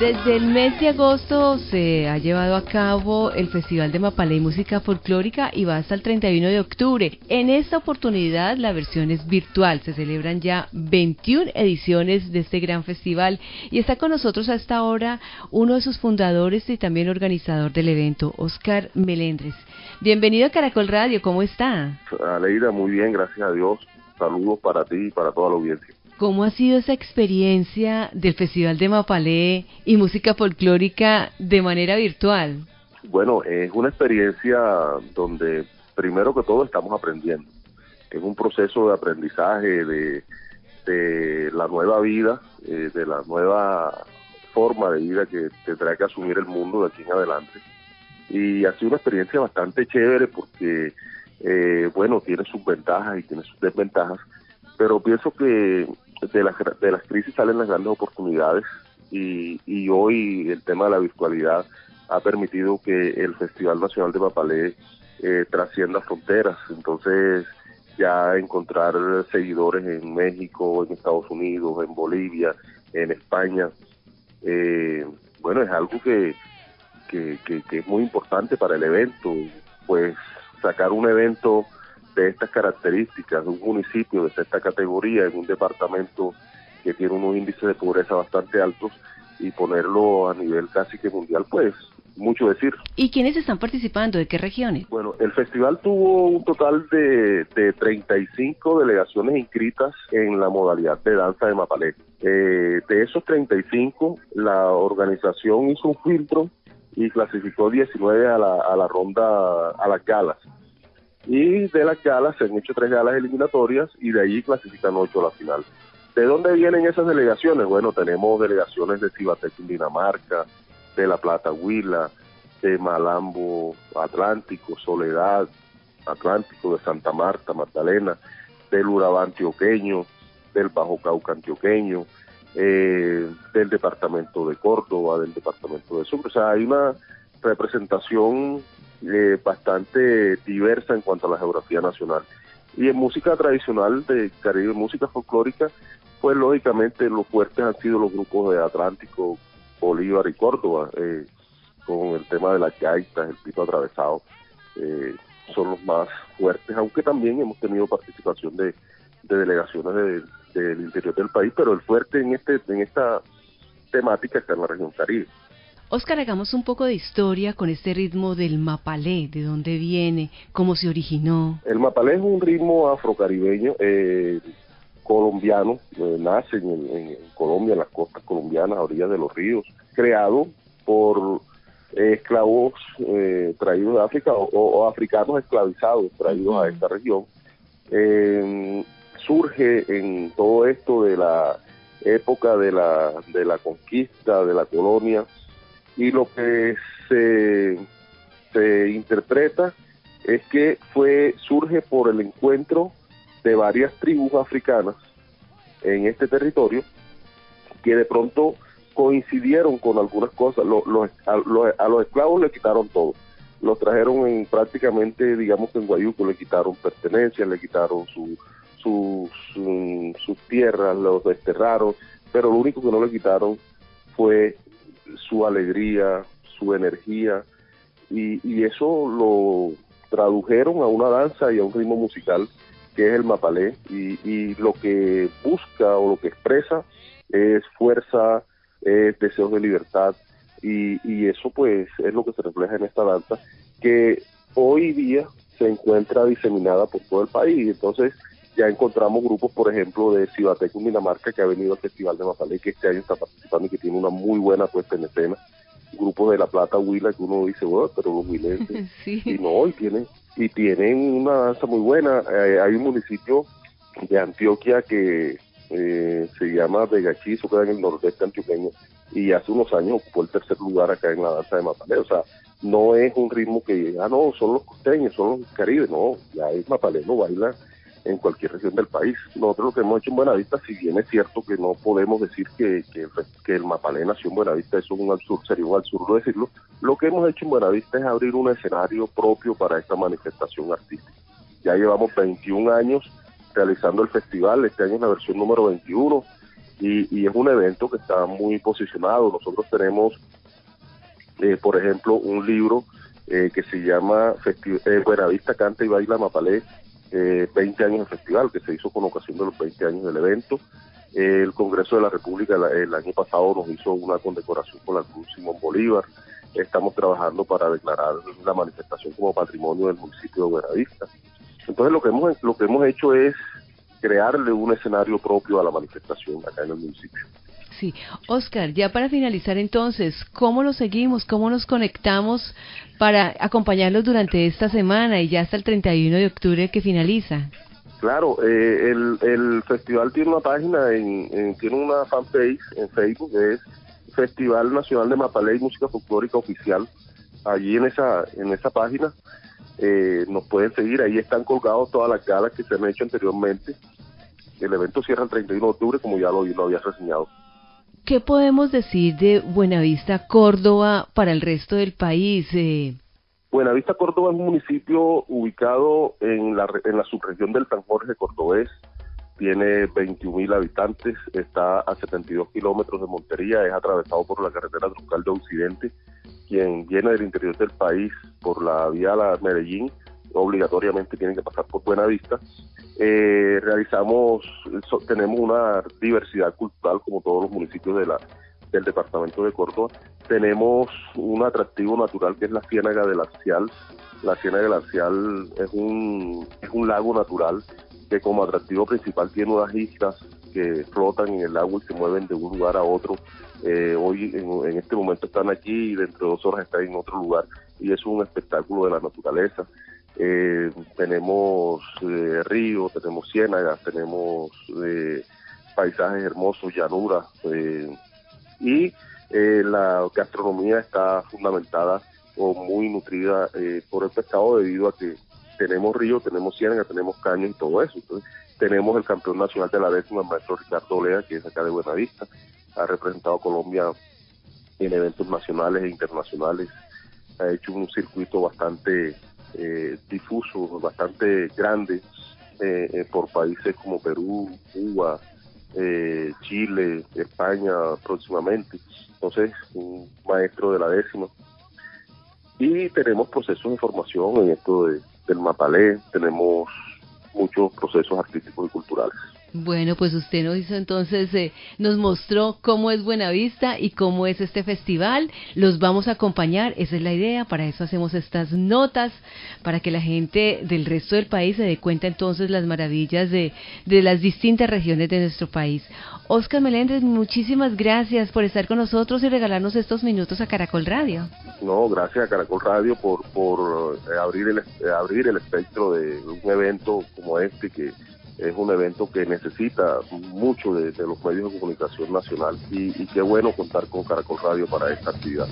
Desde el mes de agosto se ha llevado a cabo el Festival de Mapalé Música Folclórica y va hasta el 31 de octubre. En esta oportunidad la versión es virtual, se celebran ya 21 ediciones de este gran festival y está con nosotros hasta ahora uno de sus fundadores y también organizador del evento, Oscar Melendres. Bienvenido a Caracol Radio, ¿cómo está? Aleida, muy bien, gracias a Dios. Saludos para ti y para toda la audiencia. ¿Cómo ha sido esa experiencia del Festival de Mapalé y música folclórica de manera virtual? Bueno, es una experiencia donde primero que todo estamos aprendiendo. Es un proceso de aprendizaje de, la nueva vida, eh, de la nueva forma de vida que tendrá que asumir el mundo de aquí en adelante. Y ha sido una experiencia bastante chévere porque, eh, bueno, tiene sus ventajas y tiene sus desventajas, pero pienso que de las, de las crisis salen las grandes oportunidades y, y hoy el tema de la virtualidad ha permitido que el Festival Nacional de Mapalé eh, trascienda fronteras. Entonces, ya encontrar seguidores en México, en Estados Unidos, en Bolivia, en España, eh, bueno, es algo que, que, que, es muy importante para el evento. Pues sacar un evento de estas características, de un municipio de esta categoría, en un departamento que tiene unos índices de pobreza bastante altos y ponerlo a nivel casi que mundial, pues mucho decir. ¿Y quiénes están participando? ¿De qué regiones? Bueno, el festival tuvo un total de, de 35 delegaciones inscritas en la modalidad de danza de Mapalé. Eh, de esos 35, la organización hizo un filtro y clasificó 19 a la, a la ronda, a las galas. Y de las galas se han hecho tres galas eliminatorias y de allí clasifican ocho a la final. ¿De dónde vienen esas delegaciones? Bueno, tenemos delegaciones de Cibatec Dinamarca, de La Plata Huila, de Malambo Atlántico, Soledad Atlántico, de Santa Marta, Magdalena, del Urabá antioqueño, del Bajo Cauca antioqueño, eh, del departamento de Córdoba, del departamento de Sucre. O sea, hay una representación eh, bastante diversa en cuanto a la geografía nacional. Y en música tradicional de Caribe, música folclórica, pues lógicamente los fuertes han sido los grupos de Atlántico, Bolívar y Córdoba, eh, con el tema de las gaitas, el pito atravesado, eh, son los más fuertes, aunque también hemos tenido participación de, delegaciones del interior del país, pero el fuerte en este en esta temática está en la región Caribe. Oscar, hagamos un poco de historia con este ritmo del mapalé, de dónde viene, cómo se originó. El mapalé es un ritmo afrocaribeño, eh, colombiano, eh, nace en, Colombia, en las costas colombianas, a orillas de los ríos, creado por esclavos eh, traídos de África o, africanos esclavizados traídos a esta región. surge en todo esto de la época de la, de la conquista, de la colonia, y lo que se, se interpreta es que fue surge por el encuentro de varias tribus africanas en este territorio que de pronto coincidieron con algunas cosas. a, los esclavos le quitaron todo. Los trajeron en prácticamente, digamos en Guayuco, le quitaron pertenencias, le quitaron su, su, sus tierras, los desterraron, pero lo único que no le quitaron fue su alegría, su energía, y, eso lo tradujeron a una danza y a un ritmo musical que es el mapalé, y, lo que busca o lo que expresa es fuerza, es deseos de libertad, y, y eso pues es lo que se refleja en esta danza, que hoy día se encuentra diseminada por todo el país, entonces ya encontramos grupos, por ejemplo, de Cibateco Dinamarca, que ha venido al Festival de Mapalé, que este año está participando y que tiene una muy buena puesta en escena. Grupos de La Plata, Huila, que uno dice, bueno, pero los huilenses. Y no, y tienen, y tienen una danza muy buena. Eh, hay un municipio de Antioquia que eh, se llama Vegachizo, queda en el nordeste antioqueño, y hace unos años ocupó el tercer lugar acá en la danza de Mapalé. O sea, no es un ritmo que, ah, no, son los costeños, son los caribes, no, ya es Mapalé, no baila en cualquier región del país. Nosotros lo que hemos hecho en Buenavista, si bien es cierto que no podemos decir que, que, el Mapalé nació en Buenavista, eso es un absurdo, sería un absurdo decirlo, lo que hemos hecho en Buenavista es abrir un escenario propio para esta manifestación artística. Ya llevamos 21 años realizando el festival, este año es la versión número 21, y, es un evento que está muy posicionado. Nosotros tenemos, eh, por ejemplo, un libro eh, que se llama eh, Buenavista Canta y Baila Mapalé, 20 años de festival, que se hizo con ocasión de los 20 años del evento. el Congreso de la República el año pasado nos hizo una condecoración con la Cruz Simón Bolívar. Estamos trabajando para declarar la manifestación como patrimonio del municipio de Buenavista. Entonces lo que hemos lo que hemos hecho es crearle un escenario propio a la manifestación acá en el municipio. Sí, Oscar, ya para finalizar entonces, ¿cómo lo seguimos? ¿Cómo nos conectamos para acompañarlos durante esta semana y ya hasta el 31 de octubre que finaliza? Claro, eh, el, festival tiene una página, en, tiene una fanpage en Facebook, es Festival Nacional de Mapalé y Música Folclórica Oficial. Allí en esa, en esa página eh, nos pueden seguir, ahí están colgados todas las galas que se han hecho anteriormente. El evento cierra el 31 de octubre, como ya lo, lo había reseñado. ¿Qué podemos decir de Buenavista, Córdoba, para el resto del país? Eh... Buenavista, Córdoba es un municipio ubicado en la, en la subregión del San Jorge Cordobés. Tiene 21 mil habitantes, está a 72 kilómetros de Montería, es atravesado por la carretera troncal de Occidente quien viene del interior del país por la vía la Medellín, obligatoriamente tiene que pasar por Buenavista. Eh, realizamos, tenemos una diversidad cultural como todos los municipios de la, del departamento de Córdoba. Tenemos un atractivo natural que es la Ciénaga del Arcial. La Ciénaga del Arcial es un, es un lago natural que como atractivo principal tiene unas islas que flotan en el agua y se mueven de un lugar a otro eh, hoy en, este momento están aquí y dentro de dos horas están en otro lugar y es un espectáculo de la naturaleza. Eh, tenemos eh, ríos, tenemos ciénagas, tenemos paisajes hermosos, llanuras y la gastronomía está fundamentada o muy nutrida por el pescado debido a que tenemos ríos, tenemos ciénagas, tenemos caños y todo eso. Entonces, tenemos el campeón nacional de la décima, el maestro Ricardo Olea, que es acá de Buenavista ha representado a Colombia en eventos nacionales e internacionales, ha hecho un circuito bastante eh, difuso, bastante grande eh, eh, por países como Perú, Cuba, Chile, España próximamente. Entonces, un maestro de la décima. Y tenemos procesos de formación en esto de, del Mapalé, tenemos muchos procesos artísticos y culturales. Bueno, pues usted nos hizo entonces, eh, nos mostró cómo es Buenavista y cómo es este festival. Los vamos a acompañar, esa es la idea, para eso hacemos estas notas, para que la gente del resto del país se dé cuenta entonces las maravillas de, de las distintas regiones de nuestro país. Oscar Meléndez, muchísimas gracias por estar con nosotros y regalarnos estos minutos a Caracol Radio. No, gracias a Caracol Radio por, por eh, abrir, el, eh, abrir el espectro de un evento como este que es un evento que necesita mucho de, los medios de comunicación nacional y, y qué bueno contar con Caracol Radio para esta actividad.